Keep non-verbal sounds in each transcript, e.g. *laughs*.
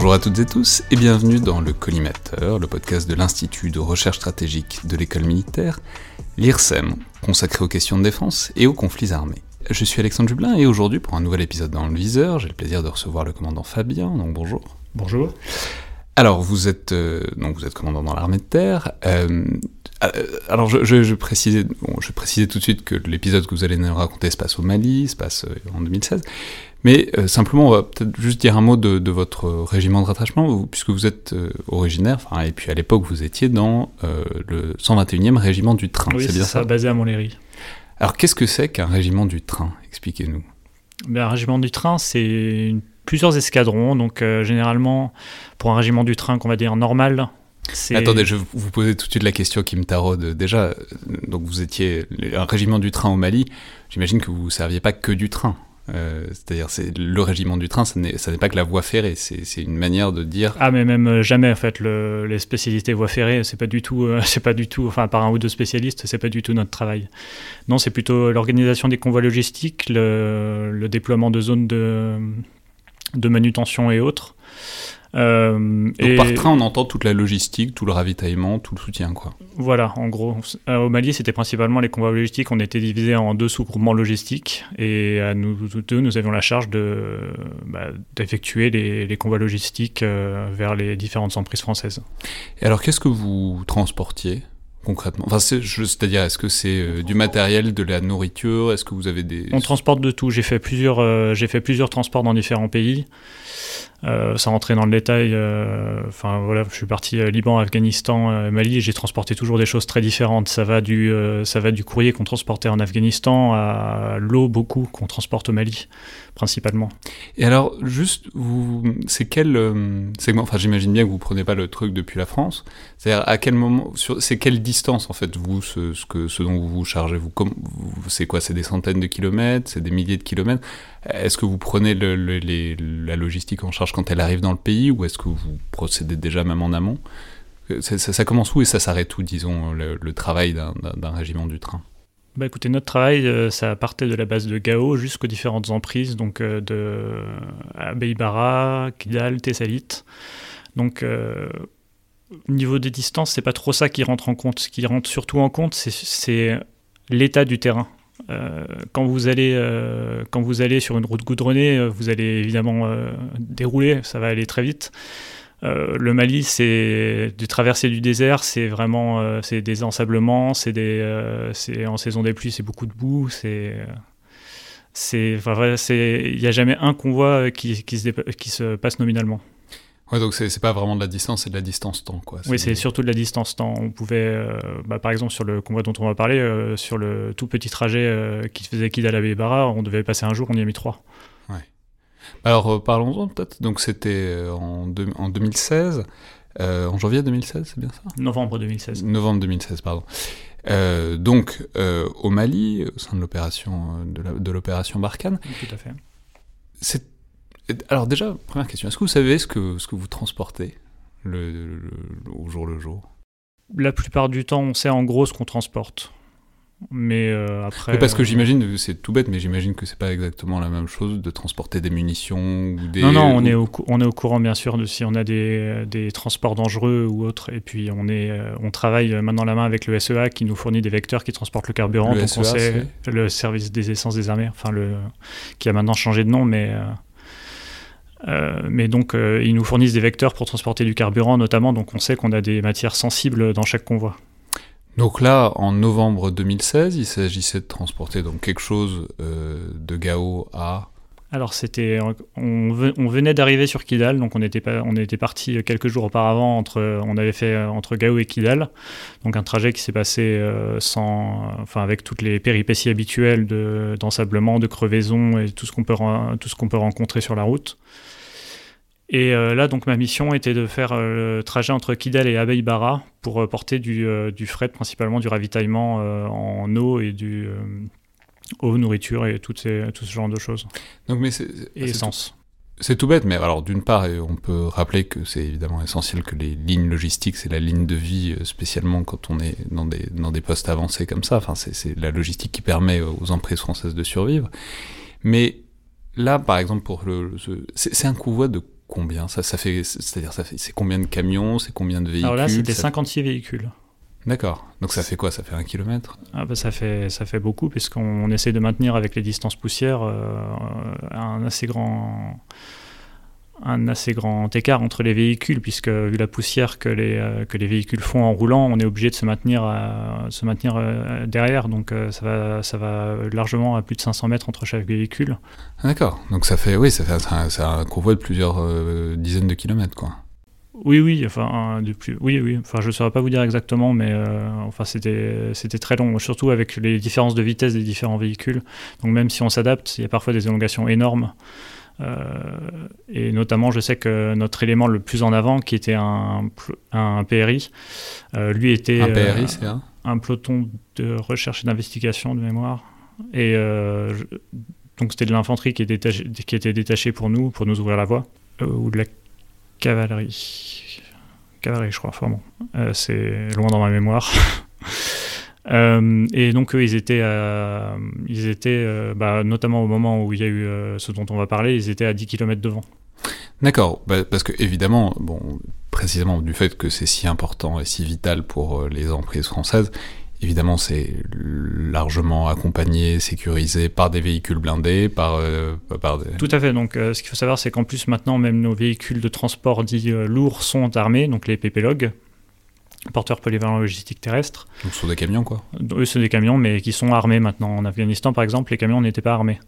Bonjour à toutes et tous et bienvenue dans le Collimateur, le podcast de l'Institut de recherche stratégique de l'école militaire, l'IRSEM, consacré aux questions de défense et aux conflits armés. Je suis Alexandre Jublin et aujourd'hui pour un nouvel épisode dans le viseur, j'ai le plaisir de recevoir le commandant Fabien, donc bonjour. Bonjour. Alors vous êtes euh, donc vous êtes commandant dans l'armée de terre. Euh, euh, alors je, je, je précisais bon, je précisais tout de suite que l'épisode que vous allez nous raconter se passe au Mali, se passe en 2016. Mais euh, simplement, on va peut-être juste dire un mot de, de votre régiment de rattachement, vous, puisque vous êtes euh, originaire, et puis à l'époque vous étiez dans euh, le 121e régiment du train. Oui, c'est bien ça, ça basé à Montlhéry. Alors qu'est-ce que c'est qu'un régiment du train? Expliquez-nous. Ben, un régiment du train, c'est plusieurs escadrons. Donc euh, généralement, pour un régiment du train qu'on va dire normal, c'est... Attendez, je vais vous poser tout de suite la question qui me taraude. Déjà, euh, donc vous étiez un régiment du train au Mali. J'imagine que vous ne serviez pas que du train. Euh, C'est-à-dire, c'est le régiment du train, ça n'est pas que la voie ferrée. C'est une manière de dire. Ah mais même euh, jamais en fait le- les spécialités voies ferrées c'est pas du tout euh, *laughs* c'est pas du tout enfin par un ou deux spécialistes c'est pas du tout notre travail non c'est plutôt l'organisation des convois logistiques le, déploiement de zones de de manutention et autres Euh, Donc et par train, on entend toute la logistique, tout le ravitaillement, tout le soutien, quoi. voilà en gros. Euh, au Mali c'était principalement les convois logistiques. On était divisé en deux sous-groupements logistiques. Et à nous deux nous avions la charge de bah, d'effectuer les, les convois logistiques euh, vers les différentes emprises françaises. Et alors, qu'est-ce que vous transportiez? Concrètement Enfin, c'est-à-dire, est-ce que c'est euh, du matériel, de la nourriture? Est-ce que vous avez des On transporte de tout. J'ai fait plusieurs, euh, j'ai fait plusieurs transports dans différents pays. Euh, sans rentrer dans le détail, euh, enfin voilà, je suis parti Liban, Afghanistan, Mali, et j'ai transporté toujours des choses très différentes. Ça va du, ça va du courrier qu'on transportait en Afghanistan à l'eau beaucoup qu'on transporte au Mali, principalement. Et alors, juste, vous, c'est quel segment Enfin, j'imagine bien que vous prenez pas le truc depuis la France. C'est-à-dire, à quel moment sur, C'est quelle distance en fait vous, ce, que, ce dont vous vous chargez Vous, vous c'est quoi? C'est des centaines de kilomètres? C'est des milliers de kilomètres? Est-ce que vous prenez la logistique en charge quand elle arrive dans le pays, ou est-ce que vous procédez déjà même en amont? Euh, ça, commence où et ça s'arrête où, disons, le, travail d'un- régiment du train? Bah écoutez, notre travail, euh, ça partait de la base de Gao jusqu'aux différentes emprises, donc euh, de Abeibara, Kidal, Tessalit. Donc euh, niveau des distances, c'est pas trop ça qui rentre en compte. Ce qui rentre surtout en compte, c'est- l'état du terrain. Euh, quand vous allez euh, quand vous allez sur une route goudronnée, euh, vous allez évidemment dérouler, ça va aller très vite. Le Mali, c'est du traverser du désert, c'est vraiment c'est des ensablements, c'est en saison des pluies, c'est beaucoup de boue, c'est il y a jamais un convoi qui se passe nominalement. Ouais, donc c'est pas vraiment de la distance, c'est de la distance-temps, quoi. Oui, c'est surtout de la distance temps. On pouvait, euh, bah, par exemple, sur le convoi dont on va parler, euh, sur le tout petit trajet euh, qui faisait Kidal à Bébara, on devait passer un jour, on y a mis trois. Alors euh, parlons-en peut-être. Donc c'était en, en 2016, euh, en janvier 2016, c'est bien ça? Novembre 2016. Novembre 2016, pardon. Donc au Mali, au sein de l'opération de l'opération Barkhane. Tout à fait. C'est alors déjà première question. Est-ce que vous savez ce que ce que vous transportez le, le- le- au jour le jour? La plupart du temps, on sait en gros ce qu'on transporte. Mais euh, après. Mais Parce que euh, j'imagine, c'est tout bête, mais j'imagine que c'est pas exactement la même chose de transporter des munitions ou des. Non, non, on ou- est, au, on est au courant bien sûr de si on a des, des transports dangereux ou autres. Et puis on, est, euh, on travaille main dans la main avec le SEA qui nous fournit des vecteurs qui transportent le carburant. Le donc on SEA, sait le service des essences des armées, enfin le, qui a maintenant changé de nom, mais. euh, euh, mais donc, euh, ils nous fournissent des vecteurs pour transporter du carburant, notamment. Donc, on sait qu'on a des matières sensibles dans chaque convoi. Donc là, en novembre 2016, il s'agissait de transporter donc quelque chose euh, de Gao à alors c'était, on, venait d'arriver sur Kidal, donc on était, on était parti quelques jours auparavant entre, on avait fait entre Gao et Kidal, donc un trajet qui s'est passé euh, sans, enfin avec toutes les péripéties habituelles de d'ensablement, de crevaison et tout ce qu'on peut, rencontrer sur la route. Et euh, là, donc ma mission était de faire euh, le trajet entre Kidal et Abeibara pour porter du, du, fret, principalement du ravitaillement en eau et du eau, nourriture et tout, ces, tout ce genre de choses. Donc, mais et essence. C'est tout bête, mais alors d'une part, on peut rappeler que c'est évidemment essentiel que les lignes logistiques, c'est la ligne de vie, euh, spécialement quand on est dans des, dans des postes avancés comme ça. Enfin, c'est la logistique qui permet aux emprises françaises de survivre. Mais là, par exemple, pour le, c'est un convoi de combien? Ça, ça fait, c'est-à-dire ça fait, c'est combien de camions, c'est combien de véhicules Alors là, c'était 56 véhicules. D'accord. Donc ça fait quoi? Ça fait un kilomètre? Ah bah ça, fait, ça fait beaucoup, puisqu'on essaie de maintenir avec les distances poussières euh, un assez grand un assez grand écart entre les véhicules, puisque vu la poussière que les, euh, que les véhicules font en roulant, on est obligé de se maintenir, à, se maintenir euh, derrière, donc ça, va, ça va largement à plus de 500 mètres entre chaque véhicule. Ah, d'accord, donc ça fait, oui, ça fait un, un convoi de plusieurs dizaines de kilomètres, quoi. Oui, oui, enfin, depuis, oui, oui, enfin, je ne saurais pas vous dire exactement, mais euh, enfin, c'était, c'était très long, surtout avec les différences de vitesse des différents véhicules. Donc, même si on s'adapte, il y a parfois des élongations énormes. Euh, et notamment, je sais que notre élément le plus en avant, qui était un, un PRI, euh, lui était. Un PRI, c'est un Un peloton de recherche et d'investigation de mémoire. Et donc, c'était de l'infanterie qui, qui était détachée pour nous, pour nous ouvrir la voie, ou de la cavalerie. Cavalerie, je crois. Enfin bon, euh, c'est loin dans ma mémoire. *laughs* Euh, et donc eux, ils étaient, ils étaient euh, bah, notamment au moment où il y a eu ce dont on va parler, ils étaient à 10 km devant. D'accord, bah, parce que évidemment, bon, précisément du fait que c'est si important et si vital pour les emprises françaises, Évidemment, c'est largement accompagné, sécurisé par des véhicules blindés, par, euh, par des... Tout à fait. Donc, euh, ce qu'il faut savoir, c'est qu'en plus, maintenant, même nos véhicules de transport dits euh, lourds sont armés, donc les PPLOG, porteurs polyvalents logistiques terrestres. Donc, ce sont des camions, quoi Eux, c'est des camions, mais qui sont armés maintenant. En Afghanistan, par exemple, les camions n'étaient pas armés.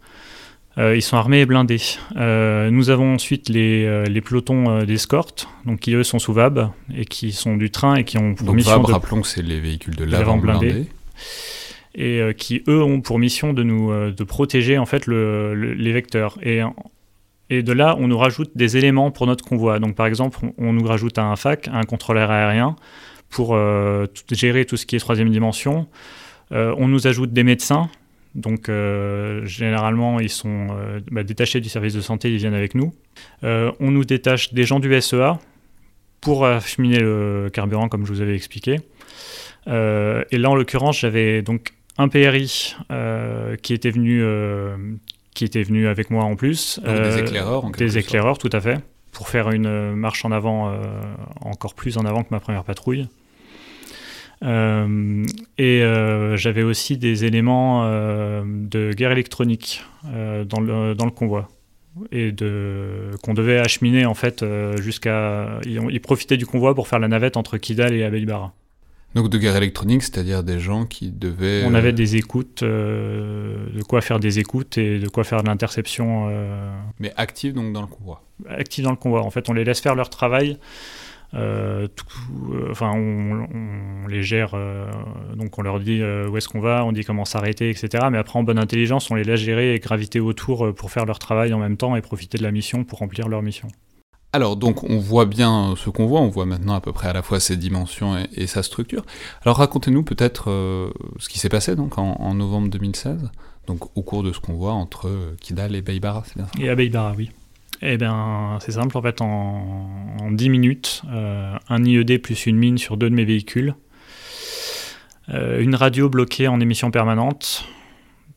Euh, ils sont armés et blindés. Euh, nous avons ensuite les, euh, les pelotons d'escorte, donc qui eux sont sous VAB et qui sont du train et qui ont pour mission VAB, rappelons que c'est les véhicules de l'avant blindés. Et qui eux ont pour mission de nous de protéger en fait le, les vecteurs. Et, et de là, on nous rajoute des éléments pour notre convoi. Donc par exemple, on, nous rajoute un FAC, un contrôleur aérien, pour gérer tout ce qui est troisième dimension. on nous ajoute des médecins donc euh, généralement, ils sont euh, bah, détachés du service de santé, ils viennent avec nous. Euh, on nous détache des gens du SEA pour acheminer le carburant, comme je vous avais expliqué. et là, en l'occurrence, j'avais donc un PRI qui était venu, qui était venu avec moi en plus. des éclaireurs, en Des éclaireurs, tout à fait, pour faire une marche en avant, encore plus en avant que ma première patrouille. Euh, et euh, j'avais aussi des éléments euh, de guerre électronique dans, le, dans le convoi et de qu'on devait acheminer en fait jusqu'à ils, profitaient du convoi pour faire la navette entre Kidal et Abeibara. Donc de guerre électronique, c'est-à-dire des gens qui devaient... On avait des écoutes, de quoi faire des écoutes et de quoi faire de l'interception. Mais actifs donc dans le convoi Actifs dans le convoi. En fait, on les laisse faire leur travail euh, euh, enfin, on, les gère, euh, donc on leur dit où est-ce qu'on va, on dit comment s'arrêter, etc. Mais après, en bonne intelligence, on les laisse gérer et graviter autour pour faire leur travail en même temps et profiter de la mission pour remplir leur mission. Alors donc on voit bien ce qu'on voit, on voit maintenant à peu près à la fois ses dimensions et, sa structure. Alors racontez-nous peut-être ce qui s'est passé donc en, novembre 2016, donc au cours de ce qu'on voit entre Kidal et Beibara, c'est bien ça? Et à Beibara, oui. Eh bien, c'est simple, en fait, en, 10 minutes, euh, un IED plus une mine sur deux de mes véhicules, euh, une radio bloquée en émission permanente,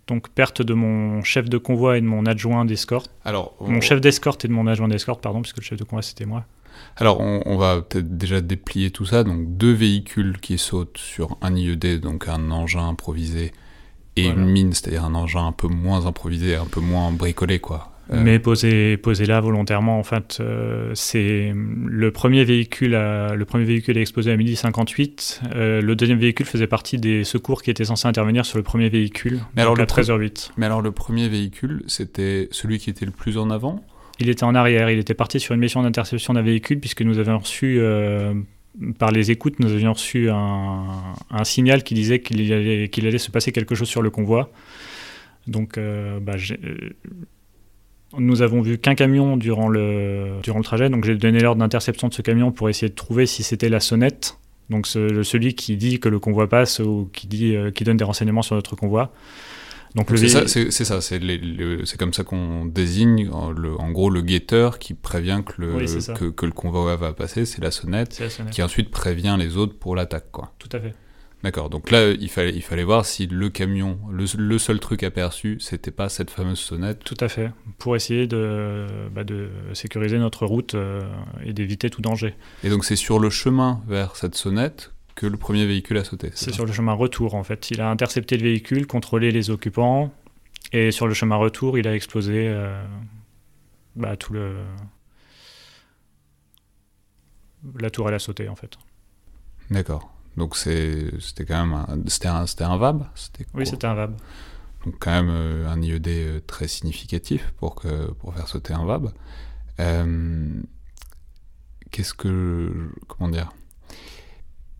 donc perte de mon chef de convoi et de mon adjoint d'escorte. Alors, mon chef d'escorte et de mon adjoint d'escorte, pardon, puisque le chef de convoi c'était moi. Alors, on, va peut-être déjà déplier tout ça. Donc, deux véhicules qui sautent sur un IED, donc un engin improvisé, et une mine, c'est-à-dire un engin un peu moins improvisé, un peu moins bricolé, quoi. Euh, Mais posé, posé là volontairement, en fait, euh, c'est le premier véhicule à, le premier véhicule est exposé à midi 58. Euh, le deuxième véhicule faisait partie des secours qui étaient censés intervenir sur le premier véhicule, Mais alors à pre- 13h08. Mais alors le premier véhicule, c'était celui qui était le plus en avant? Il était en arrière, il était parti sur une mission d'interception d'un véhicule puisque nous avions reçu, euh, par les écoutes, nous avions reçu un, un signal qui disait qu'il allait, qu'il allait se passer quelque chose sur le convoi. Donc, euh, bah, j'ai- nous avons vu qu'un camion durant le, durant le trajet, donc j'ai donné l'ordre d'interception de ce camion pour essayer de trouver si c'était la sonnette. Donc ce- celui qui dit que le convoi passe ou qui, dit, euh, qui donne des renseignements sur notre convoi. Donc le C'est ça, c'est comme ça qu'on désigne en, le- en gros le guetteur qui prévient que le, Oui, que, que le convoi va passer, c'est la la sonnette. qui ensuite prévient les autres pour l'attaque. quoi. Tout à fait. D'accord, donc là il fallait, il fallait voir si le camion, le, le seul truc aperçu, c'était pas cette fameuse sonnette. Tout à fait, pour essayer de, bah, de sécuriser notre route euh, et d'éviter tout danger. Et donc c'est sur le chemin vers cette sonnette que le premier véhicule a sauté. C'est sur le chemin retour en fait. Il a intercepté le véhicule, contrôlé les occupants, et sur le chemin retour, il a explosé euh, bah, tout le. La tour, elle a sauté en fait. D'accord. Donc c'était quand même un, c'était un, c'était un VAB Oui, c'était un VAB. Donc quand même euh, un IED euh, très significatif pour, que, pour faire sauter un VAB. Euh, Qu'est-ce que... Comment dire?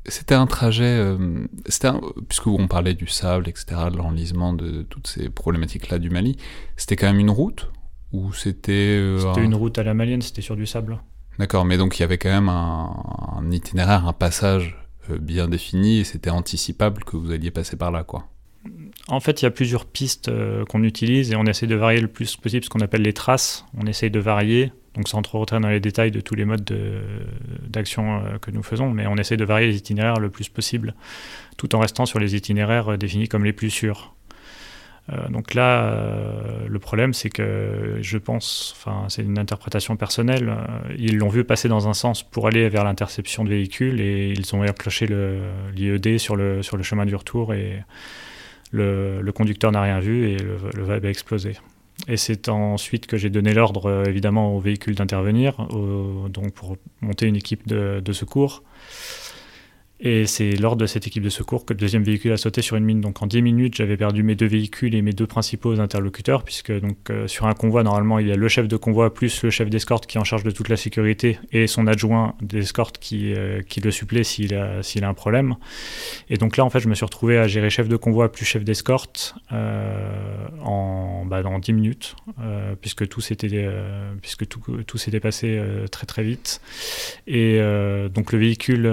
C'était un trajet... euh, c'était puisque on parlait du sable, etc., de l'enlisement, de toutes ces problématiques-là du Mali, c'était quand même une route Ou c'était... euh, C'était un- une route à la malienne, c'était sur du sable. D'accord, mais donc il y avait quand même un, un itinéraire, un passage bien défini, et c'était anticipable que vous alliez passer par là, quoi. En fait, il y a plusieurs pistes euh, qu'on utilise et on essaie de varier le plus possible ce qu'on appelle les traces. On essaye de varier, donc sans trop rentrer dans les détails de tous les modes de- d'action euh, que nous faisons, mais on essaie de varier les itinéraires le plus possible, tout en restant sur les itinéraires euh, définis comme les plus sûrs. Euh, donc là, euh, le problème, c'est que je pense, enfin, c'est une interprétation personnelle, euh, ils l'ont vu passer dans un sens pour aller vers l'interception de véhicules et ils ont le- l'IED sur le, sur le chemin du retour et le, conducteur n'a rien vu et le, le VAB a explosé. Et c'est ensuite que j'ai donné l'ordre, évidemment, au véhicule d'intervenir, donc pour monter une équipe de secours. Et c'est lors de cette équipe de secours que le deuxième véhicule a sauté sur une mine. Donc en 10 minutes, j'avais perdu mes deux véhicules et mes deux principaux interlocuteurs, puisque donc euh, sur un convoi, normalement, il y a le chef de convoi plus le chef d'escorte qui est en charge de toute la sécurité et son adjoint d'escorte qui, euh, qui le supplée s'il a, s'il a un problème. Et donc là, en fait, je me suis retrouvé à gérer chef de convoi plus chef d'escorte euh, en, bah, dans 10 minutes, puisque tout s'était puisque tout, tout s'était passé très très vite. Et donc le véhicule,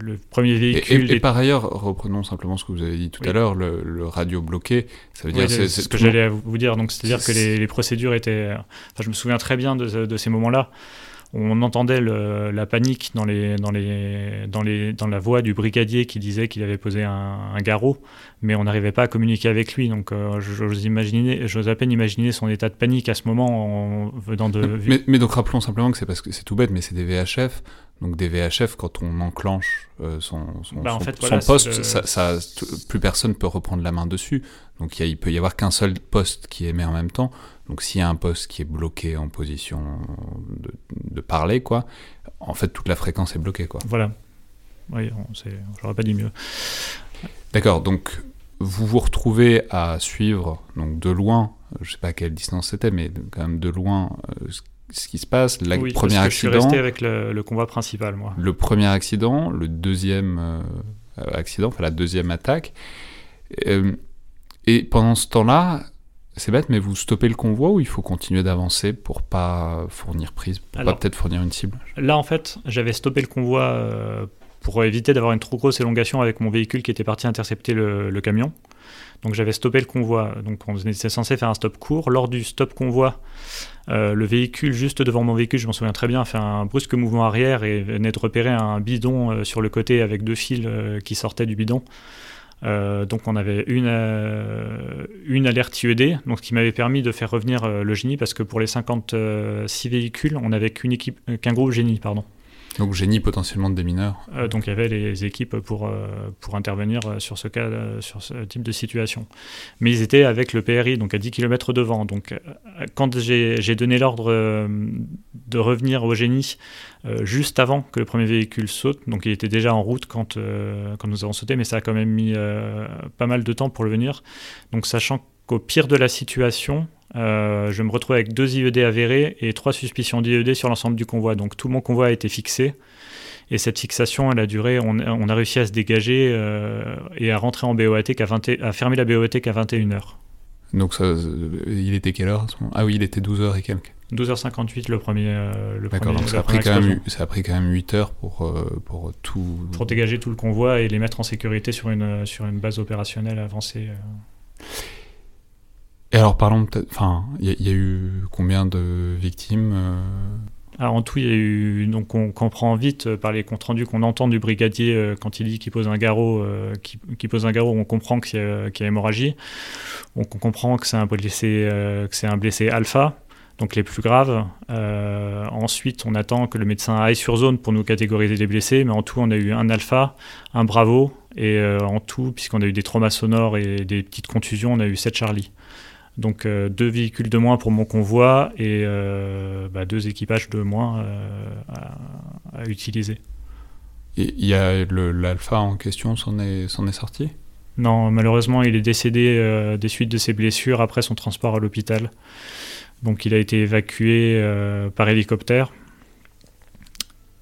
le premier véhicule. et- par ailleurs, reprenons simplement ce que vous avez dit tout Oui. à l'heure, le, le radio bloqué, ça veut Oui, dire... c'est ce que j'allais vous dire. Donc, c'est-à-dire que les, les procédures étaient. Enfin, je me souviens très bien de, de ces moments-là. On entendait le- la panique dans, les, dans, les, dans, les, dans la voix du brigadier qui disait qu'il avait posé un, un garrot, mais on n'arrivait pas à communiquer avec lui. Donc, euh, j'ose imaginer, j'ose à peine imaginer son état de panique à ce moment en venant de. Mais, mais donc rappelons simplement que c'est parce que c'est tout bête, mais c'est des VHF. Donc des VHF, quand on enclenche euh, son, son, Bah, en son- fait, son voilà, c'est poste, le- ça, ça- t- plus personne peut reprendre la main dessus. Donc il peut y avoir qu'un seul poste qui émet en même temps. Donc s'il y a un poste qui est bloqué en position de, de parler, quoi, en fait toute la fréquence est bloquée, quoi. Voilà. Oui, j'aurais pas dit mieux. D'accord, donc vous vous retrouvez à suivre donc de loin, je sais pas à quelle distance c'était, mais quand même de loin euh, ce, qui se passe. Le oui, premier parce que je suis accident, resté avec le, le convoi principal, moi. le premier accident, le deuxième euh, accident, enfin la deuxième attaque. Euh, et pendant ce temps-là, c'est bête, mais vous stoppez le convoi ou il faut continuer d'avancer pour pas fournir prise, pour Alors- pas peut-être fournir une cible? Là, en fait, j'avais stoppé le convoi euh, pour éviter d'avoir une trop grosse élongation avec mon véhicule qui était parti intercepter le, le camion. Donc j'avais stoppé le convoi. Donc on était censé faire un stop court. Lors du stop convoi, euh, le véhicule juste devant mon véhicule, je m'en souviens très bien, a fait un brusque mouvement arrière et venait de repérer un bidon euh, sur le côté avec deux fils qui sortaient du bidon. Euh, donc on avait une, euh, une alerte IED, donc qui m'avait permis de faire revenir euh, le génie parce que pour les 56 véhicules, on n'avait qu'une équipe, qu'un groupe génie, pardon. Donc génie potentiellement de démineurs. Euh, donc il y avait les équipes pour, euh, pour intervenir sur ce cas, sur ce type de situation. Mais ils étaient avec le PRI, donc à 10 km devant. Donc quand j'ai donné l'ordre de revenir au génie juste avant que le premier véhicule saute, donc il était déjà en route quand, quand nous avons sauté, mais ça a quand même mis pas mal de temps pour le venir. Donc sachant qu'au pire de la situation, euh, je me retrouve avec deux IED avérés et trois suspicions d'IED sur l'ensemble du convoi. Donc tout mon convoi a été fixé. Et cette fixation, elle a duré, on, a réussi à se dégager euh, et à rentrer en BOAT, à, fermer la BOAT qu'à 21h. Donc ça, il était quelle heure à Ah oui, il était 12h et quelques. 12h58 le premier. Euh, le D'accord, donc ça a, pris quand même, ça a pris quand même 8 heures pour, pour tout. Pour dégager tout le convoi et les mettre en sécurité sur une, sur une base opérationnelle avancée. Et alors parlons peut-être, enfin, il y, a eu combien de victimes euh? Alors en tout, il y a eu, donc on comprend vite euh, par les comptes rendus qu'on entend du brigadier euh, quand il dit qu'il pose un garrot, qui, pose un garrot, on comprend qu'il y, a hémorragie, on, comprend que c'est un blessé, que c'est un blessé alpha, donc les plus graves. ensuite, on attend que le médecin aille sur zone pour nous catégoriser les blessés, mais en tout, on a eu un alpha, un bravo, et en tout, puisqu'on a eu des traumas sonores et des petites contusions, on a eu 7 Charlie. Donc euh, deux véhicules de moins pour mon convoi et euh, bah, deux équipages de moins euh, à, utiliser. Et il y a l'alpha en question s'en est, est sorti? Non, malheureusement, il est décédé des suites de ses blessures après son transport à l'hôpital. Donc il a été évacué par hélicoptère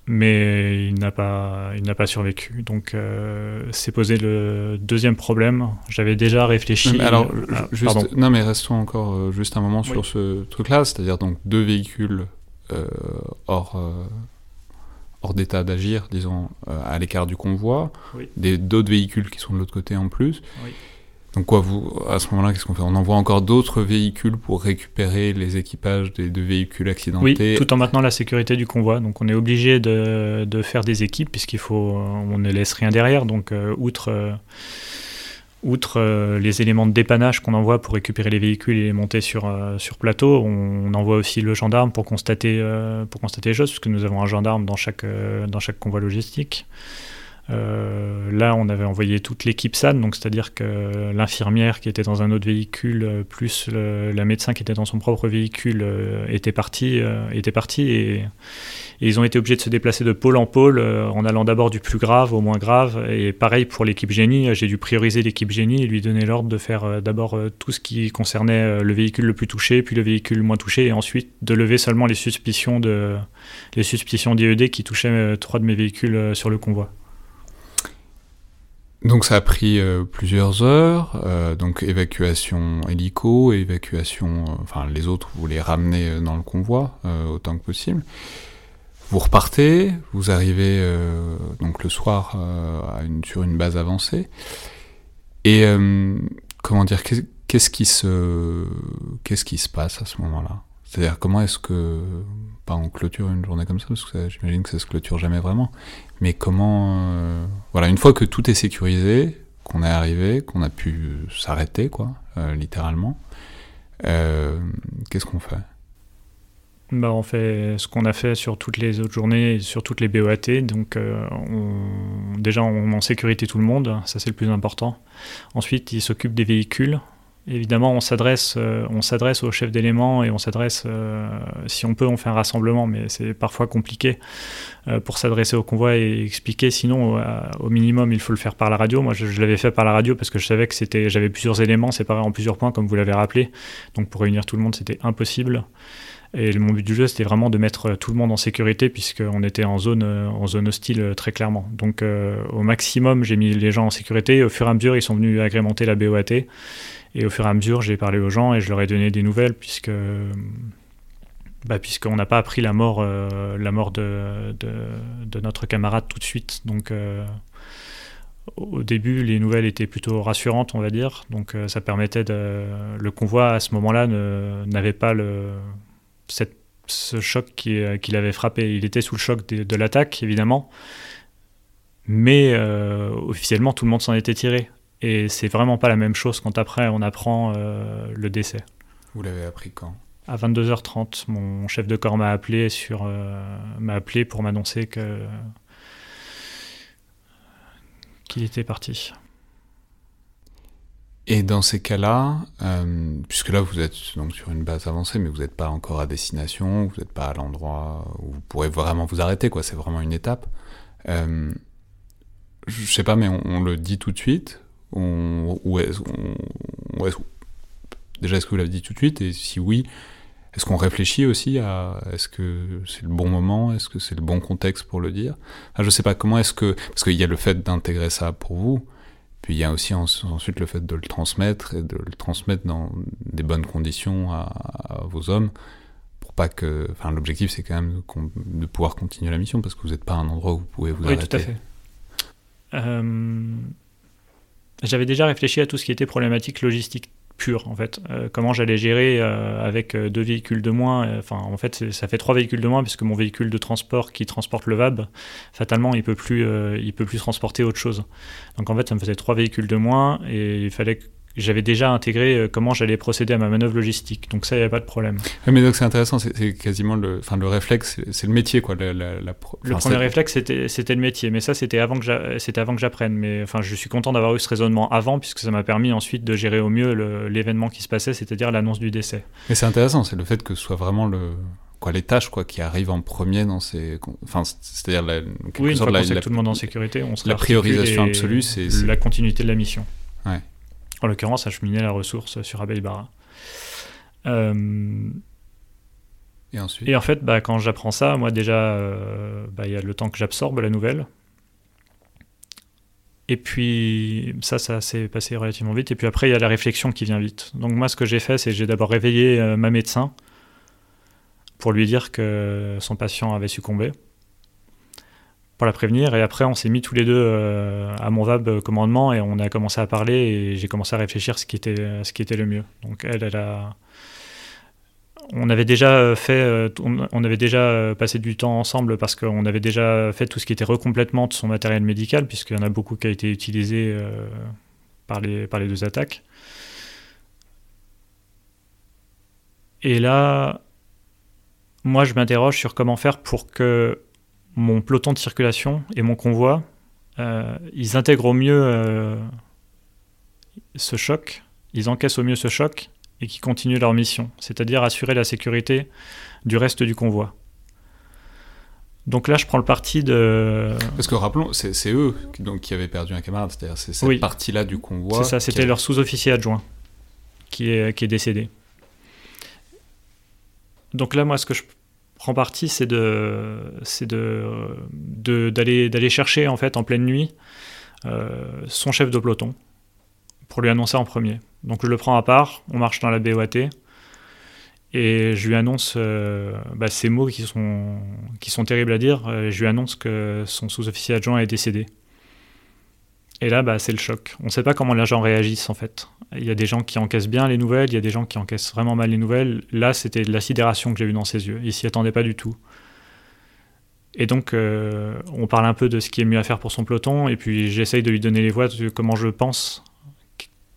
mais il n'a pas, il n'a pas survécu. Donc, euh, c'est posé le deuxième problème. J'avais déjà réfléchi. alors, juste, non, mais restons encore euh, juste un moment sur ce truc-là, c'est-à-dire donc deux véhicules euh, hors, hors d'état d'agir, disons, à l'écart du convoi, des d'autres véhicules qui sont de l'autre côté en plus. Oui. Donc à ce moment-là, qu'est-ce qu'on fait? On envoie encore d'autres véhicules pour récupérer les équipages des deux véhicules accidentés tout en maintenant la sécurité du convoi. Donc on est obligé de, faire des équipes puisqu'il faut, on ne laisse rien derrière. Donc euh, outre, euh, euh, les éléments de dépannage qu'on envoie pour récupérer les véhicules et les monter sur, sur plateau, on, envoie aussi le gendarme pour constater, pour constater les choses, puisque nous avons un gendarme dans chaque, dans chaque convoi logistique. Euh, là, on avait envoyé toute l'équipe SAN, c'est-à-dire que l'infirmière qui était dans un autre véhicule, euh, plus la médecin qui était dans son propre véhicule, euh, était parti, était parti et, ils ont été obligés de se déplacer de pôle en pôle en allant d'abord du plus grave au moins grave. Et pareil pour l'équipe génie, j'ai dû prioriser l'équipe génie et lui donner l'ordre de faire d'abord tout ce qui concernait le véhicule le plus touché, puis le véhicule le moins touché, et ensuite de lever seulement les suspicions de les suspicions d'IED qui touchaient trois de mes véhicules sur le convoi. Donc ça a pris euh, plusieurs heures, euh, donc évacuation hélico, évacuation, euh, enfin les autres vous les ramenez dans le convoi autant que possible. Vous repartez, vous arrivez donc le soir sur une base avancée. Et comment dire, qu'est-ce qui se, qu'est-ce qui se passe à ce moment-là? C'est-à-dire comment est-ce que, pas on clôture une journée comme ça, parce que j'imagine que ça se clôture jamais vraiment, mais comment, euh, voilà, une fois que tout est sécurisé, qu'on est arrivé, qu'on a pu s'arrêter, quoi, euh, littéralement, euh, qu'est-ce qu'on fait? Bah, on fait ce qu'on a fait sur toutes les autres journées, sur toutes les BOAT. Donc, on, déjà, on met en sécurité tout le monde, ça c'est le plus important. Ensuite, ils s'occupent des véhicules. Évidemment, on s'adresse, euh, on s'adresse au chef d'élément et on s'adresse, euh, si on peut, on fait un rassemblement, mais c'est parfois compliqué euh, pour s'adresser au convoi et expliquer. Sinon, au minimum, il faut le faire par la radio. Moi, je, l'avais fait par la radio parce que je savais que c'était, j'avais plusieurs éléments séparés en plusieurs points, comme vous l'avez rappelé. Donc, pour réunir tout le monde, c'était impossible. Et mon but du jeu, c'était vraiment de mettre tout le monde en sécurité, puisqu'on était en zone, en zone hostile très clairement. Donc, au maximum, j'ai mis les gens en sécurité. Au fur et à mesure, ils sont venus agrémenter la BOAT. Et au fur et à mesure, j'ai parlé aux gens et je leur ai donné des nouvelles, puisque bah, puisqu'on n'a pas appris la mort, euh, la mort de, de, notre camarade tout de suite. Donc, euh, au début, les nouvelles étaient plutôt rassurantes, on va dire. Donc, euh, ça permettait de. Le convoi, à ce moment-là, n'avait pas le, ce choc qui, qui l'avait frappé. Il était sous le choc de, de l'attaque, évidemment. Mais officiellement, tout le monde s'en était tiré. Et c'est vraiment pas la même chose quand après on apprend euh, le décès. Vous l'avez appris quand? À 22h30, mon chef de corps m'a appelé, sur, m'a appelé pour m'annoncer que, qu'il était parti. Et dans ces cas-là, euh, puisque là vous êtes donc sur une base avancée, mais vous n'êtes pas encore à destination, vous n'êtes pas à l'endroit où vous pourrez vraiment vous arrêter, quoi. C'est vraiment une étape. Euh, je sais pas, mais on, le dit tout de suite? Ou est, Déjà, est-ce que vous l'avez dit tout de suite? Et si oui, est-ce qu'on réfléchit aussi à est-ce que c'est le bon moment? Est-ce que c'est le bon contexte pour le dire? Je sais pas comment est-ce que parce qu'il y a le fait d'intégrer ça pour vous, puis il y a aussi ensuite le fait de le transmettre et de le transmettre dans des bonnes conditions à, vos hommes pour pas que. Enfin, l'objectif c'est quand même de, pouvoir continuer la mission parce que vous n'êtes pas à un endroit où vous pouvez vous arrêter. Oui, tout à fait. Euh, j'avais déjà réfléchi à tout ce qui était problématique logistique pure en fait. Euh, comment j'allais gérer euh, avec euh, deux véhicules de moins. Enfin, en fait, ça fait trois véhicules de moins puisque mon véhicule de transport qui transporte le VAB, fatalement, il peut plus, il peut plus transporter autre chose. Donc en fait, ça me faisait trois véhicules de moins et il fallait j'avais déjà intégré euh, comment j'allais procéder à ma manœuvre logistique. Donc ça, il n'y avait pas de problème. mais donc c'est intéressant, c'est quasiment le, enfin, le réflexe, c'est le métier. Quoi, la, le premier réflexe, c'était le métier. Mais ça, c'était avant que j'apprenne. Mais enfin, je suis content d'avoir eu ce raisonnement avant, puisque ça m'a permis ensuite de gérer au mieux l'événement qui se passait, c'est-à-dire l'annonce du décès. Mais c'est intéressant, c'est le fait que ce soit vraiment le, quoi, les tâches quoi, qui arrivent en premier dans ces. Enfin, c'est-à-dire la, oui, une fois la, tout le monde en sécurité, on se La priorisation absolue, c'est. La continuité de la mission. Ouais en l'occurrence acheminer la ressource sur Abeilbara. Euh, et ensuite Et en fait, bah, quand j'apprends ça, moi déjà, euh, bah, il y a le temps que j'absorbe la nouvelle. Et puis ça, ça s'est passé relativement vite. Et puis après, il y a la réflexion qui vient vite. Donc moi, ce que j'ai fait, c'est que j'ai d'abord réveillé euh, ma médecin pour lui dire que son patient avait succombé pour la prévenir. Et après, on s'est mis tous les deux euh, à mon VAB commandement et on a commencé à parler et j'ai commencé à réfléchir ce qui était, ce qui était le mieux. Donc elle, elle a... On avait déjà fait, euh, on avait déjà passé du temps ensemble parce qu'on avait déjà fait tout ce qui était recomplètement de son matériel médical, puisqu'il y en a beaucoup qui a été utilisé euh, par, les, par les deux attaques. Et là, moi, je m'interroge sur comment faire pour que mon peloton de circulation et mon convoi, euh, ils intègrent au mieux euh, ce choc, ils encaissent au mieux ce choc et qui continuent leur mission, c'est-à-dire assurer la sécurité du reste du convoi. Donc là, je prends le parti de. Parce que rappelons, c'est eux donc, qui avaient perdu un camarade, c'est-à-dire c'est cette partie-là du convoi. C'est ça, c'était leur sous-officier adjoint qui est, qui est décédé. Donc là, moi, ce que je prend parti, c'est de, d'aller chercher en fait en pleine nuit euh, son chef de peloton pour lui annoncer en premier. Donc je le prends à part, on marche dans la BOAT et je lui annonce euh, bah, ces mots qui sont, qui sont terribles à dire. Euh, je lui annonce que son sous-officier adjoint est décédé. Et là, bah, c'est le choc. On ne sait pas comment les gens réagissent en fait. Il y a des gens qui encaissent bien les nouvelles, il y a des gens qui encaissent vraiment mal les nouvelles. Là, c'était de la sidération que j'ai vue dans ses yeux. Il s'y attendait pas du tout. Et donc, euh, on parle un peu de ce qui est mieux à faire pour son peloton, et puis j'essaye de lui donner les voies de comment je pense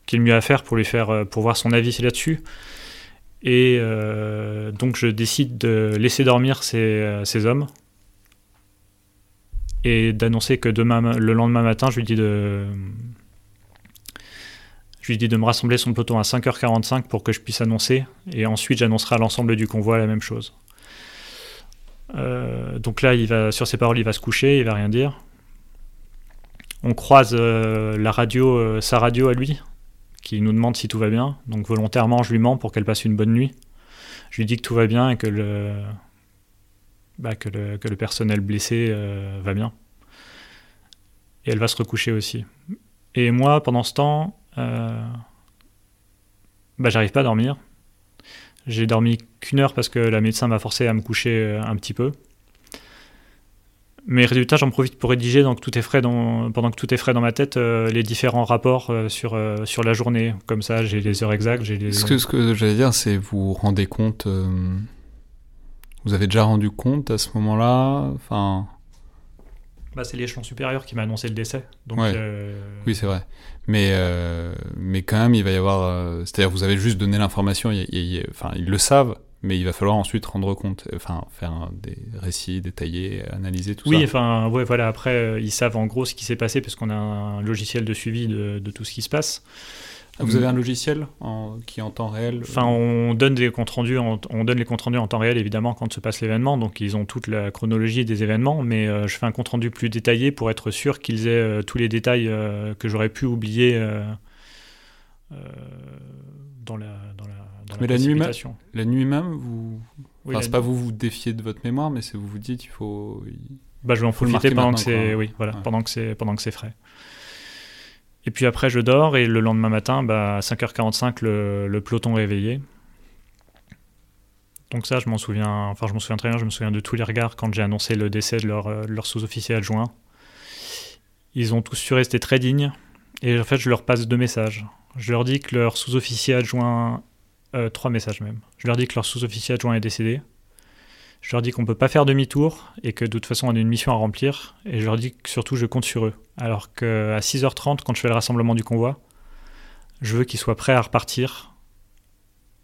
qu'il est mieux à faire pour lui faire, euh, pour voir son avis là-dessus. Et euh, donc, je décide de laisser dormir ces hommes, et d'annoncer que demain, le lendemain matin, je lui dis de, je lui dis de me rassembler son peloton à 5h45 pour que je puisse annoncer, et ensuite j'annoncerai à l'ensemble du convoi la même chose. Euh, donc là, il va, sur ses paroles, il va se coucher, il va rien dire. On croise euh, la radio, euh, sa radio à lui, qui nous demande si tout va bien. Donc volontairement, je lui mens pour qu'elle passe une bonne nuit. Je lui dis que tout va bien et que le, bah, que, le, que, le, personnel blessé euh, va bien. Et elle va se recoucher aussi. Et moi, pendant ce temps, euh, bah, j'arrive pas à dormir. J'ai dormi qu'une heure parce que la médecin m'a forcé à me coucher euh, un petit peu. Mais résultat, j'en profite pour rédiger donc tout est frais dans, pendant que tout est frais dans ma tête les différents rapports sur, sur la journée. Comme ça, j'ai les heures exactes. Ce que, que j'allais dire, c'est vous rendez compte vous avez déjà rendu compte à ce moment-là enfin... Bah, c'est l'échelon supérieur qui m'a annoncé le décès. Donc, euh, Oui, c'est vrai. Mais, euh, mais quand même, il va y avoir. Euh, c'est-à-dire, vous avez juste donné l'information, enfin, ils le savent, mais il va falloir ensuite rendre compte, enfin faire des récits détaillés, analyser tout oui, ça. Oui, enfin, ouais, voilà. Après, ils savent en gros ce qui s'est passé parce qu'on a un logiciel de suivi de, de, tout ce qui se passe. Vous avez un logiciel en, qui est en temps réel Enfin, on donne des comptes rendus, en, on donne les comptes rendus en temps réel évidemment quand se passe l'événement, donc ils ont toute la chronologie des événements, mais euh, je fais un compte rendu plus détaillé pour être sûr qu'ils aient euh, tous les détails euh, que j'aurais pu oublier euh, euh, dans la dans la, dans mais la, la nuit, même, la nuit même, vous, enfin, c'est pas vous vous défiez de votre mémoire, mais c'est vous vous dites il faut. Bah, je vais en profiter pendant que c'est oui, voilà, Ouais. pendant que c'est pendant que c'est frais. Et puis après, je dors et le lendemain matin, bah, à 5h45, le, peloton réveillé. Donc ça, je m'en souviens, enfin je m'en souviens très bien, je me souviens de tous les regards quand j'ai annoncé le décès de leur, euh, sous-officier adjoint. Ils ont tous su rester très dignes et en fait, je leur passe deux messages. Je leur dis que leur sous-officier adjoint, euh, trois messages même. Je leur dis que leur sous-officier adjoint est décédé. Je leur dis qu'on peut pas faire demi-tour et que de toute façon on a une mission à remplir. Et je leur dis que surtout je compte sur eux. Alors qu'à 6h30, quand je fais le rassemblement du convoi, je veux qu'ils soient prêts à repartir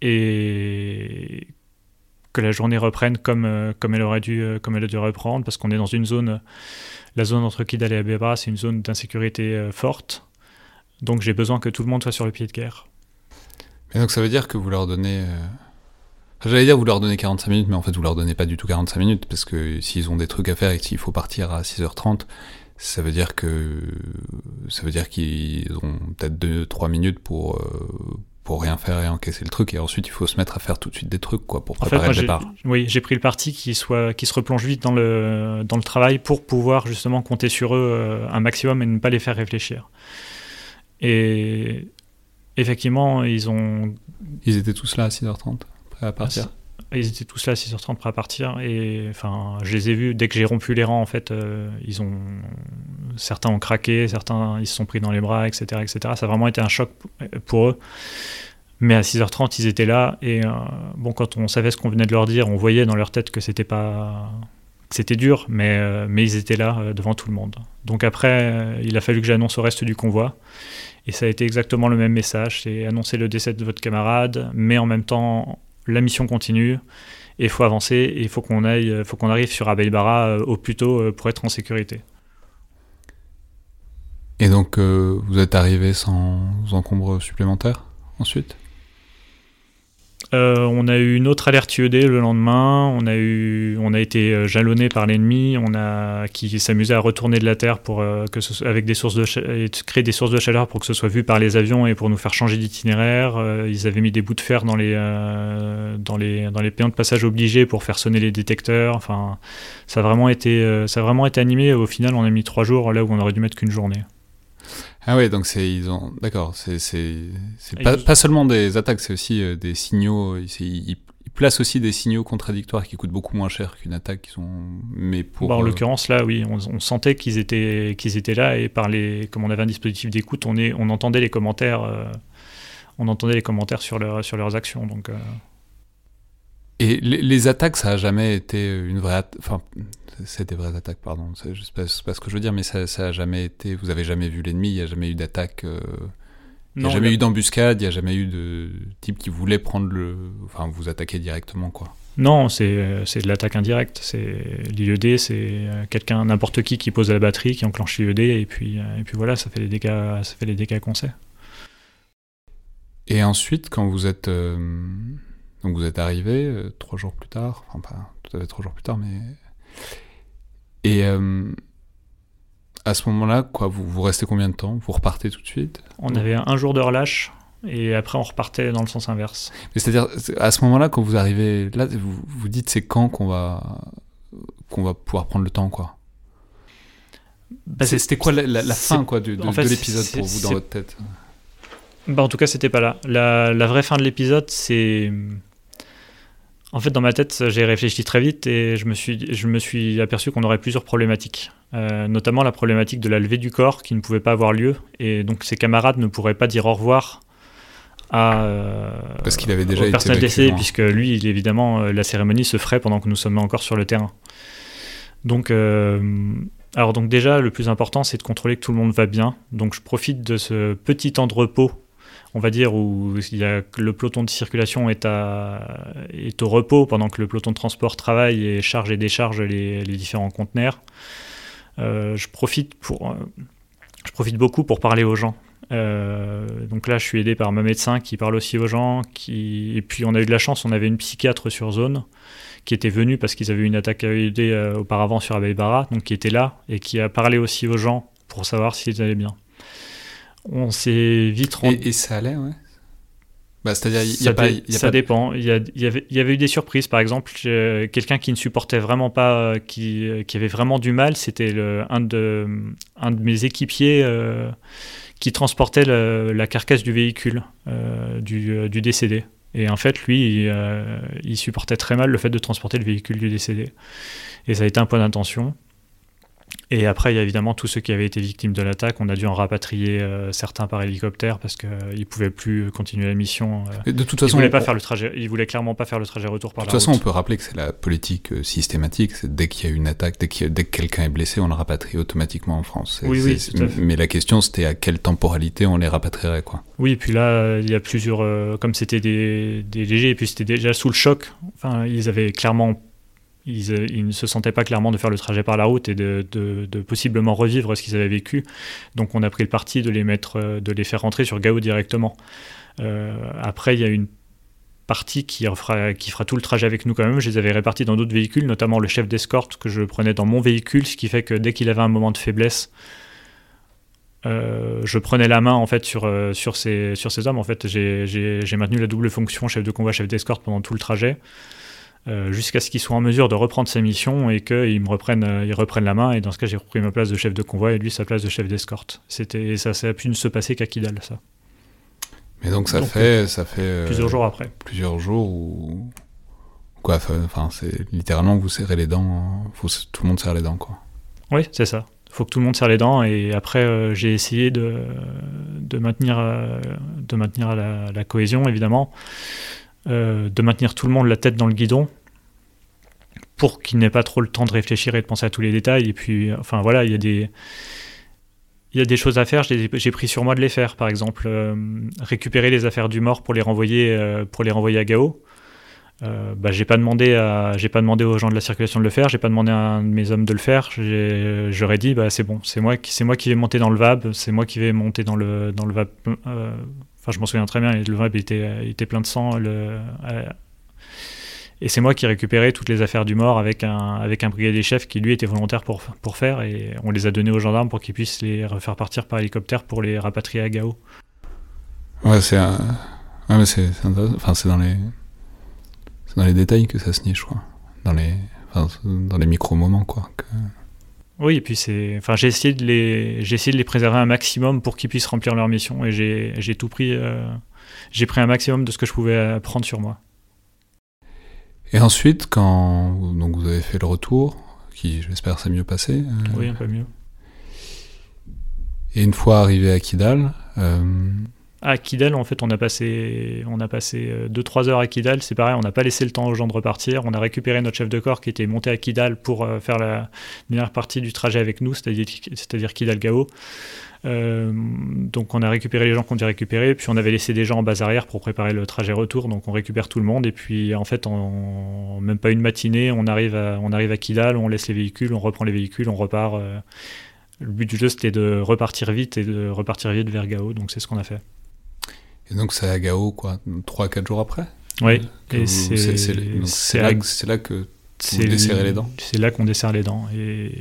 et que la journée reprenne comme, euh, comme, elle, aurait dû, euh, comme elle a reprendre parce qu'on est dans une zone, la zone entre Kidal et Abeba, c'est une zone d'insécurité euh, forte. Donc j'ai besoin que tout le monde soit sur le pied de guerre. Et donc ça veut dire que vous leur donnez. J'allais dire vous leur donnez 45 minutes, mais en fait vous leur donnez pas du tout 45 minutes, parce que s'ils ont des trucs à faire et qu'il faut partir à 6h30, ça veut dire que. Ça veut dire qu'ils ont peut-être 2-3 minutes pour. euh, pour rien faire et encaisser le truc, et ensuite il faut se mettre à faire tout de suite des trucs, quoi, pour En fait, préparer moi, le départ. oui, j'ai pris le parti qu'ils soit, qu'ils se replongent vite dans le, dans le travail pour pouvoir justement compter sur eux euh, un maximum et ne pas les faire réfléchir. Et effectivement, ils ont, Ils étaient tous là à 6h30, prêts à partir. ils étaient tous là à 6h30 prêts à partir. Et enfin, je les ai vus dès que j'ai rompu les rangs. En fait, euh, ils ont, certains ont craqué, certains ils se sont pris dans les bras, etc., etc. Ça a vraiment été un choc pour eux. Mais à 6h30, ils étaient là. Et euh, bon, quand on savait ce qu'on venait de leur dire, on voyait dans leur tête que c'était pas c'était dur, mais, euh, mais ils étaient là devant tout le monde. Donc après, il a fallu que j'annonce au reste du convoi. Et ça a été exactement le même message, c'est annoncer le décès de votre camarade, mais en même temps, la mission continue, et il faut avancer, et il faut qu'on aille, faut qu'on arrive sur Abeilbara euh, au plus tôt euh, pour être en sécurité. Et donc euh, vous êtes arrivé sans encombre supplémentaire ensuite? Euh, on a eu une autre alerte IED le lendemain. On a eu, on a été euh, jalonné par l'ennemi. Qui s'amusait à retourner de la terre pour euh, que ce avec des sources de créer des sources de chaleur pour que ce soit vu par les avions et pour nous faire changer d'itinéraire. Ils avaient mis des bouts de fer dans les dans les dans les payants de passage obligés pour faire sonner les détecteurs. Enfin, ça vraiment été ça a vraiment été animé. Au final, on a mis trois jours là où on aurait dû mettre qu'une journée. Ah ouais, donc c'est ils ont d'accord, c'est c'est c'est Et pas, pas seulement des attaques, c'est aussi euh, des signaux. Ils, ils, ils placent aussi des signaux contradictoires qui coûtent beaucoup moins cher qu'une attaque. Qui sont mais pour Bah, en euh, l'occurrence, là, oui, on, on sentait qu'ils étaient, qu'ils étaient là et par les, comme on avait un dispositif d'écoute, on, est, on entendait les commentaires, euh, on entendait les commentaires sur, leur, sur leurs actions. Donc, euh, et les, les attaques, ça a jamais été une vraie, enfin c'est des vraies attaques, pardon. C'est pas, pas ce que je veux dire, mais ça, ça a jamais été. Vous avez jamais vu l'ennemi, il y a jamais eu d'attaque. euh, Il n'y a jamais eu d'embuscade, il n'y a jamais eu de type qui voulait prendre le. Enfin, vous attaquer directement, quoi. non, c'est, de l'attaque indirecte. C'est l'IED, c'est euh, quelqu'un, n'importe qui qui pose à la batterie, qui enclenche l'IED et puis, euh, et puis voilà, ça fait les dégâts, ça fait les dégâts qu'on sait. Et ensuite, quand vous êtes. euh, donc, vous êtes arrivé euh, trois jours plus tard, enfin, pas tout à fait trois jours plus tard, mais. Et. euh, à ce moment-là, quoi, vous, vous restez combien de temps? Vous repartez tout de suite? On avait un jour de relâche et après on repartait dans le sens inverse. Mais C'est-à-dire, c'est- à ce moment-là, quand vous arrivez là, vous vous dites c'est quand qu'on va qu'on va pouvoir prendre le temps, quoi? Bah, C'était quoi la, la- la c'est- fin quoi, de, l'épisode pour vous dans votre tête? Bah, en tout cas, c'était pas là. La, la vraie fin de l'épisode, c'est. En fait, dans ma tête, j'ai réfléchi très vite et je me suis, je me suis aperçu qu'on aurait plusieurs problématiques. Euh, notamment la problématique de la levée du corps qui ne pouvait pas avoir lieu. Et donc, ses camarades ne pourraient pas dire au revoir à. euh, Parce qu'il avait déjà été décédé, loin. puisque lui, il, évidemment, euh, la cérémonie se ferait pendant que nous sommes encore sur le terrain. Donc, euh, alors donc déjà, le plus important, c'est de contrôler que tout le monde va bien. Donc, je profite de ce petit temps de repos on va dire, où il y a, le peloton de circulation est, au repos pendant que le peloton de transport travaille et charge et décharge les, différents conteneurs. Euh, je, profite pour, je profite beaucoup pour parler aux gens. donc là, je suis aidé par ma médecin qui parle aussi aux gens. Qui... Et puis, on a eu de la chance, on avait une psychiatre sur zone qui était venue parce qu'ils avaient eu une attaque à auparavant sur Abeibara, donc qui était là et qui a parlé aussi aux gens pour savoir s'ils allaient bien on s'est vite rendu. Et, ça allait, ouais. Bah, c'est-à-dire, il y a pas, ça dépend. Il y, y, avait, il y avait eu des surprises. Par exemple, quelqu'un qui ne supportait vraiment pas, qui, qui avait vraiment du mal, c'était un de, un de mes équipiers euh, qui transportait la carcasse du véhicule euh, du, du, décédé. Et en fait, lui, il, il, supportait très mal le fait de transporter le véhicule du décédé. Et ça a été un point d'intention. Et après, il y a évidemment tous ceux qui avaient été victimes de l'attaque. On a dû en rapatrier euh, certains par hélicoptère parce qu'ils euh, ne pouvaient plus continuer la mission. Euh. de toute façon, ils voulaient pas faire le trajet. Ils voulaient clairement pas faire le trajet retour par la De toute façon, on peut rappeler que c'est la politique systématique. Dès qu'il y a une attaque, dès, dès que quelqu'un est blessé, on le rapatrie automatiquement en France. Oui, oui, Mais la question, c'était à quelle temporalité on les rapatrierait, quoi. Oui, et puis là, il y a plusieurs. comme c'était des, des légers, et puis c'était déjà sous le choc. Enfin, ils avaient clairement euh, ils, ne se sentaient pas clairement de faire le trajet par la route et de, possiblement revivre ce qu'ils avaient vécu. Donc on a pris le parti de les, mettre, euh, de les faire rentrer sur Gao directement. Euh, après, il y a une partie qui fera, tout le trajet avec nous quand même. Je les avais répartis dans d'autres véhicules, notamment le chef d'escorte que je prenais dans mon véhicule, ce qui fait que dès qu'il avait un moment de faiblesse, je prenais la main en fait sur, ces, sur ces hommes. En fait, j'ai maintenu la double fonction chef de convoi, chef d'escorte pendant tout le trajet. Euh, jusqu'à ce qu'ils soient en mesure de reprendre sa mission et qu'ils me reprennent, euh, reprennent la main. Et dans ce cas, j'ai repris ma place de chef de convoi et lui sa place de chef d'escorte. C'était, ça, ça a pu ne se passer qu'à Kidal, ça. Mais donc ça fait, ça fait euh, plusieurs jours après. Plusieurs jours où quoi, enfin c'est littéralement vous serrez les dents, faut, tout le monde serre les dents quoi. Oui, c'est ça. Il faut que tout le monde serre les dents et après j'ai essayé de, de maintenir, de maintenir la, la cohésion évidemment. Euh, de maintenir tout le monde la tête dans le guidon pour qu'il n'ait pas trop le temps de réfléchir et de penser à tous les détails. Et puis, enfin voilà, il y a des, il y a des choses à faire. J'ai pris sur moi de les faire. Par exemple, euh, récupérer les affaires du mort pour les renvoyer, euh, pour les renvoyer à Gao. bah, j'ai pas demandé à, j'ai pas demandé aux gens de la circulation de le faire. J'ai pas demandé à un de mes hommes de le faire. J'aurais dit, bah c'est bon, c'est moi qui, c'est moi qui vais monter dans le VAB, c'est moi qui vais monter dans le dans le VAB Enfin, je m'en souviens très bien, le VAB était, était plein de sang. Euh, et c'est moi qui récupérais toutes les affaires du mort avec un, avec un brigadier chef qui, lui, était volontaire pour, pour faire. Et on les a donnés aux gendarmes pour qu'ils puissent les refaire partir par hélicoptère pour les rapatrier à Gao. Ouais, c'est ouais, c'est enfin, dans les dans les détails que ça se nie, je crois. Dans les, dans les micro-moments, quoi. Que... Oui, et puis c'est, enfin, j'ai essayé de les, j'ai essayé de les préserver un maximum pour qu'ils puissent remplir leur mission, et j'ai, j'ai tout pris, euh, j'ai pris un maximum de ce que je pouvais prendre sur moi. Et ensuite, quand donc vous avez fait le retour, qui j'espère s'est mieux passé. Euh, oui, un peu mieux. Et une fois arrivé à Kidal, euh, à Kidal, en fait, on a passé, on a passé 2-3 euh, heures à Kidal. C'est pareil, on n'a pas laissé le temps aux gens de repartir. On a récupéré notre chef de corps qui était monté à Kidal pour euh, faire la dernière partie du trajet avec nous, c'est-à-dire Kidal-Gao. Euh, donc on a récupéré les gens qu'on devait récupérer, puis on avait laissé des gens en base arrière pour préparer le trajet retour, donc on récupère tout le monde, et puis en fait, même pas une matinée, on arrive, à, on arrive à Kidal, on laisse les véhicules, on reprend les véhicules, on repart. le but du jeu, c'était de repartir vite et de repartir vite vers Gao, donc c'est ce qu'on a fait. Et donc c'est à Gao, quoi, 3-4 jours après Oui, et c'est là, là, que vous desserrez les dents C'est là qu'on desserre les dents. Et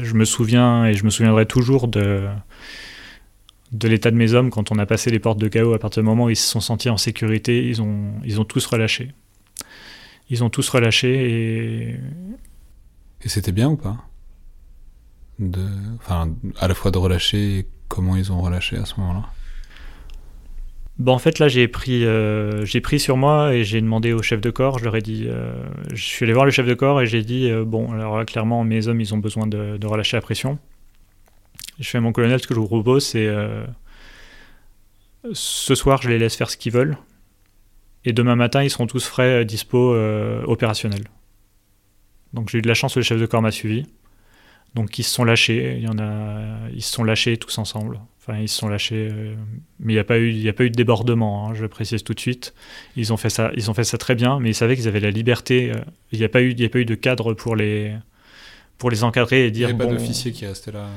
je me souviens, et je me souviendrai toujours de, de l'état de mes hommes quand on a passé les portes de Gao. À partir du moment où ils se sont sentis en sécurité, ils ont, ils ont tous relâché. Ils ont tous relâché et... Et c'était bien ou pas de, Enfin, à la fois de relâcher et comment ils ont relâché à ce moment-là? Bon, en fait, là, j'ai pris, euh, j'ai pris sur moi et j'ai demandé au chef de corps. Je leur ai dit, euh, je suis allé voir le chef de corps et j'ai dit, euh, bon, alors clairement, mes hommes, ils ont besoin de, relâcher la pression. Je fais mon colonel, ce que je vous propose, c'est ce soir, je les laisse faire ce qu'ils veulent. Et demain matin, ils seront tous frais, dispo, opérationnels. Donc j'ai eu de la chance, le chef de corps m'a suivi. Donc ils se sont lâchés, il y en a, ils se sont lâchés tous ensemble. Enfin, ils se sont lâchés, euh, mais il n'y a pas eu, il y a pas eu de débordement. Hein, je précise tout de suite. Ils ont fait ça, ils ont fait ça très bien, mais ils savaient qu'ils avaient la liberté. Euh, il n'y a pas eu, y a pas eu de cadre pour les, pour les encadrer et dire. Il n'y avait bon, pas d'officier qui restait là.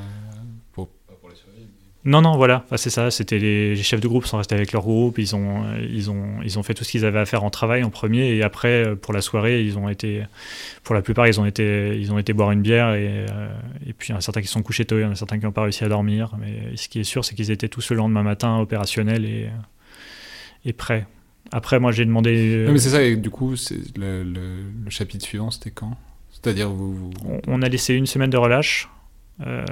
Pour, pas pour les surveiller. Non, non, voilà, enfin, c'est ça. C'était les, les chefs de groupe sont restés avec leur groupe. Ils ont, ils ont, ils ont fait tout ce qu'ils avaient à faire en travail en premier, et après euh, pour la soirée, ils ont été, pour la plupart, ils ont été, ils ont été boire une bière, et, euh, et puis il y en a certains qui se sont couchés tôt, il y en a certains qui n'ont pas réussi à dormir. Mais ce qui est sûr, c'est qu'ils étaient tous le lendemain matin opérationnels et, et prêts. Après, moi, j'ai demandé. euh, Ouais, mais c'est ça, et du coup, le, le, le chapitre suivant, c'était quand? C'est-à-dire, vous. vous- on, on a laissé une semaine de relâche. Euh,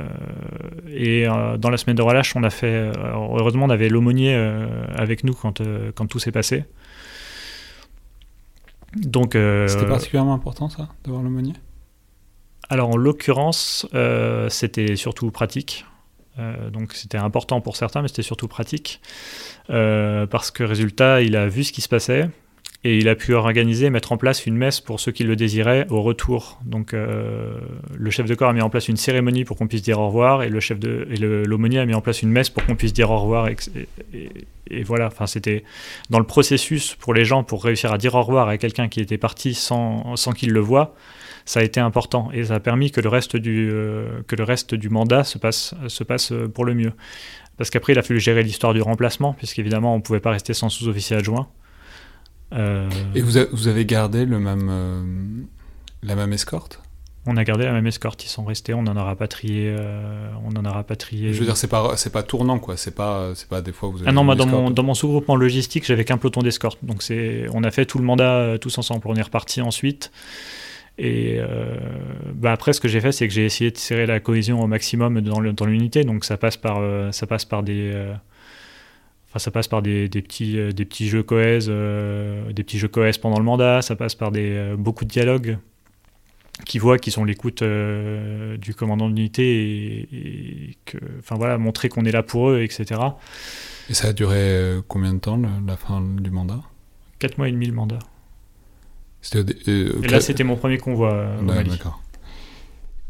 et euh, dans la semaine de relâche, on a fait. euh, heureusement, on avait l'aumônier avec nous quand, quand tout s'est passé. Donc, C'était particulièrement important, ça, d'avoir l'aumônier? Alors en l'occurrence, c'était surtout pratique. Donc c'était important pour certains, mais c'était surtout pratique. Parce que résultat, il a vu ce qui se passait et il a pu organiser, mettre en place une messe pour ceux qui le désiraient au retour. Donc euh, le chef de corps a mis en place une cérémonie pour qu'on puisse dire au revoir et le chef de et l'aumônier a mis en place une messe pour qu'on puisse dire au revoir. Et, voilà, enfin c'était dans le processus pour les gens pour réussir à dire au revoir à quelqu'un qui était parti sans, sans qu'il le voie ça a été important et ça a permis que le reste du, euh, que le reste du mandat se passe, se passe pour le mieux. Parce qu'après, il a fallu gérer l'histoire du remplacement, puisqu'évidemment, on ne pouvait pas rester sans sous-officier adjoint. Euh, Et vous, a- vous avez gardé le même, euh, la même escorte? On a gardé la même escorte, ils sont restés, on en a rapatrié. euh, on en a rapatrié. Je veux dire, c'est pas, c'est pas tournant, quoi. C'est pas, c'est pas des fois vous avez. Ah non, moi dans mon, dans mon sous-groupement logistique, j'avais qu'un peloton d'escorte. Donc c'est, on a fait tout le mandat tous ensemble. On est reparti ensuite. Et euh, bah après, ce que j'ai fait, c'est que j'ai essayé de serrer la cohésion au maximum dans, le- dans l'unité. Donc ça passe par, euh, ça passe par des, enfin ça passe par des, des petits, euh, des petits jeux cohèses, euh, des petits jeux cohèses pendant le mandat. Ça passe par des euh, beaucoup de dialogues qui voient qu'ils sont l'écoute euh, du commandant d'unité et, et que, enfin voilà, montrer qu'on est là pour eux, etc. Et ça a duré euh, combien de temps, le- la fin du mandat? 4 mois et demi le mandat. Euh, Et là, c'était mon premier convoi euh, au Ouais, Mali. D'accord.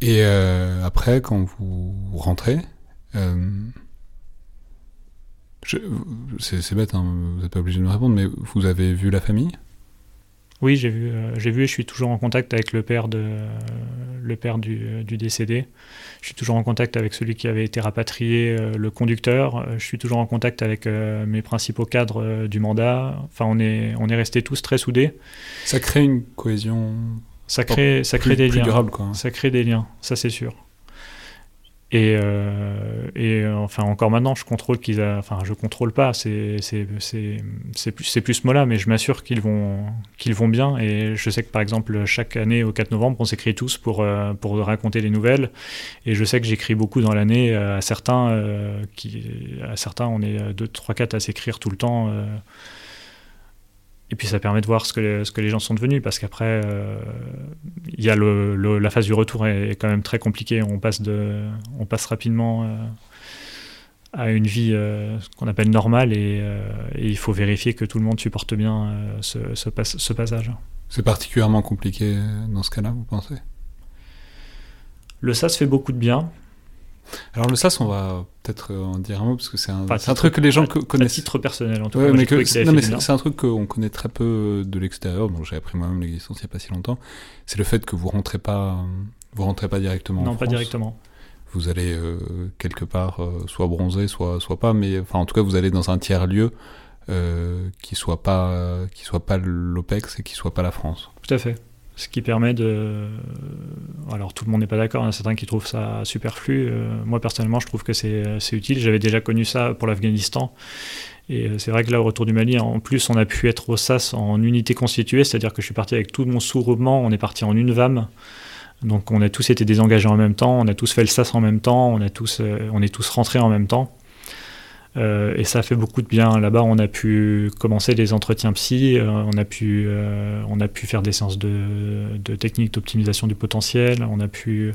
Et euh, après, quand vous rentrez, euh, c'est bête, hein, vous n'êtes pas obligé de me répondre, mais vous avez vu la famille? Oui, j'ai vu, euh, j'ai vu et je suis toujours en contact avec le père, de, le père du, du décédé. Je suis toujours en contact avec celui qui avait été rapatrié, euh, le conducteur. Euh, Je suis toujours en contact avec euh, mes principaux cadres euh, du mandat. Enfin, on est, on est restés tous très soudés. Ça crée une cohésion Ça crée, ça crée plus, des liens. durable, quoi. Ça crée des liens, ça c'est sûr. Et, euh, et euh, enfin encore maintenant, je contrôle qu'ils, enfin je contrôle pas, c'est c'est plus c'est plus ce mot-là, mais je m'assure qu'ils vont qu'ils vont bien. Et je sais que par exemple chaque année au 4 novembre, on s'écrit tous pour euh, pour raconter les nouvelles. Et je sais que j'écris beaucoup dans l'année euh, à certains euh, qui à certains on est 2, 3, 4 à s'écrire tout le temps. Et puis ça permet de voir ce que les, ce que les gens sont devenus, parce qu'après, euh, il y a le, le- la phase du retour est, est quand même très compliquée. On passe, de, on passe rapidement euh, à une vie euh, qu'on appelle normale, et, euh, et il faut vérifier que tout le monde supporte bien euh, ce, ce, pas- ce passage. C'est particulièrement compliqué dans ce cas-là, vous pensez? Le SAS fait beaucoup de bien. Alors le SAS, on va peut-être euh, en dire un mot, parce que c'est un, truc que les gens à- co- À connaissent. titre personnel, en tout Ouais, cas. c'est un truc qu'on connaît très peu de l'extérieur, donc j'ai appris moi-même l'existence il n'y a pas si longtemps. C'est le fait que vous rentrez pas, euh, vous rentrez pas directement. en Non, pas France. directement. Vous allez euh, quelque part, euh, soit bronzer, soit soit pas, mais enfin en tout cas vous allez dans un tiers lieu euh, qui soit pas qui soit pas l'OPEX et qui soit pas la France. Tout à fait. Ce qui permet de. Alors, tout le monde n'est pas d'accord. Il y en a certains qui trouvent ça superflu. Euh, moi, personnellement, je trouve que c'est utile. J'avais déjà connu ça pour l'Afghanistan. Et euh, c'est vrai que là, au retour du Mali, en plus, on a pu être au SAS en unité constituée. C'est-à-dire que je suis parti avec tout mon sous-groupement. On est parti en une VAM. Donc, on a tous été désengagés en même temps. On a tous fait le SAS en même temps. On, a tous, euh, on est tous rentrés en même temps. Euh, et ça a fait beaucoup de bien. Là-bas, on a pu commencer les entretiens psy, euh, on, a pu, euh, on a pu faire des séances de, de techniques d'optimisation du potentiel, on a pu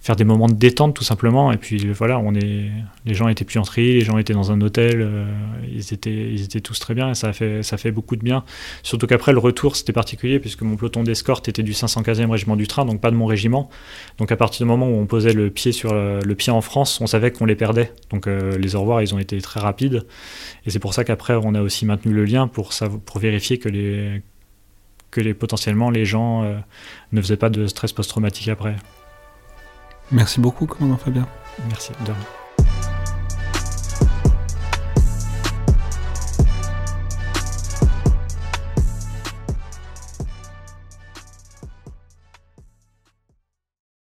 faire des moments de détente tout simplement. Et puis voilà, on est, les gens étaient tri, les gens étaient dans un hôtel, ils, étaient, ils étaient tous très bien et ça a fait, ça fait beaucoup de bien. Surtout qu'après, le retour, c'était particulier puisque mon peloton d'escorte était du 515e régiment du train, donc pas de mon régiment. Donc à partir du moment où on posait le pied sur le, le pied en France, on savait qu'on les perdait. Donc les au revoir, ils ont été très très rapide. Et c'est pour ça qu'après, on a aussi maintenu le lien pour, pour vérifier que, les, que les, potentiellement les gens euh, ne faisaient pas de stress post-traumatique après. Merci beaucoup, commandant Fabien. Merci, de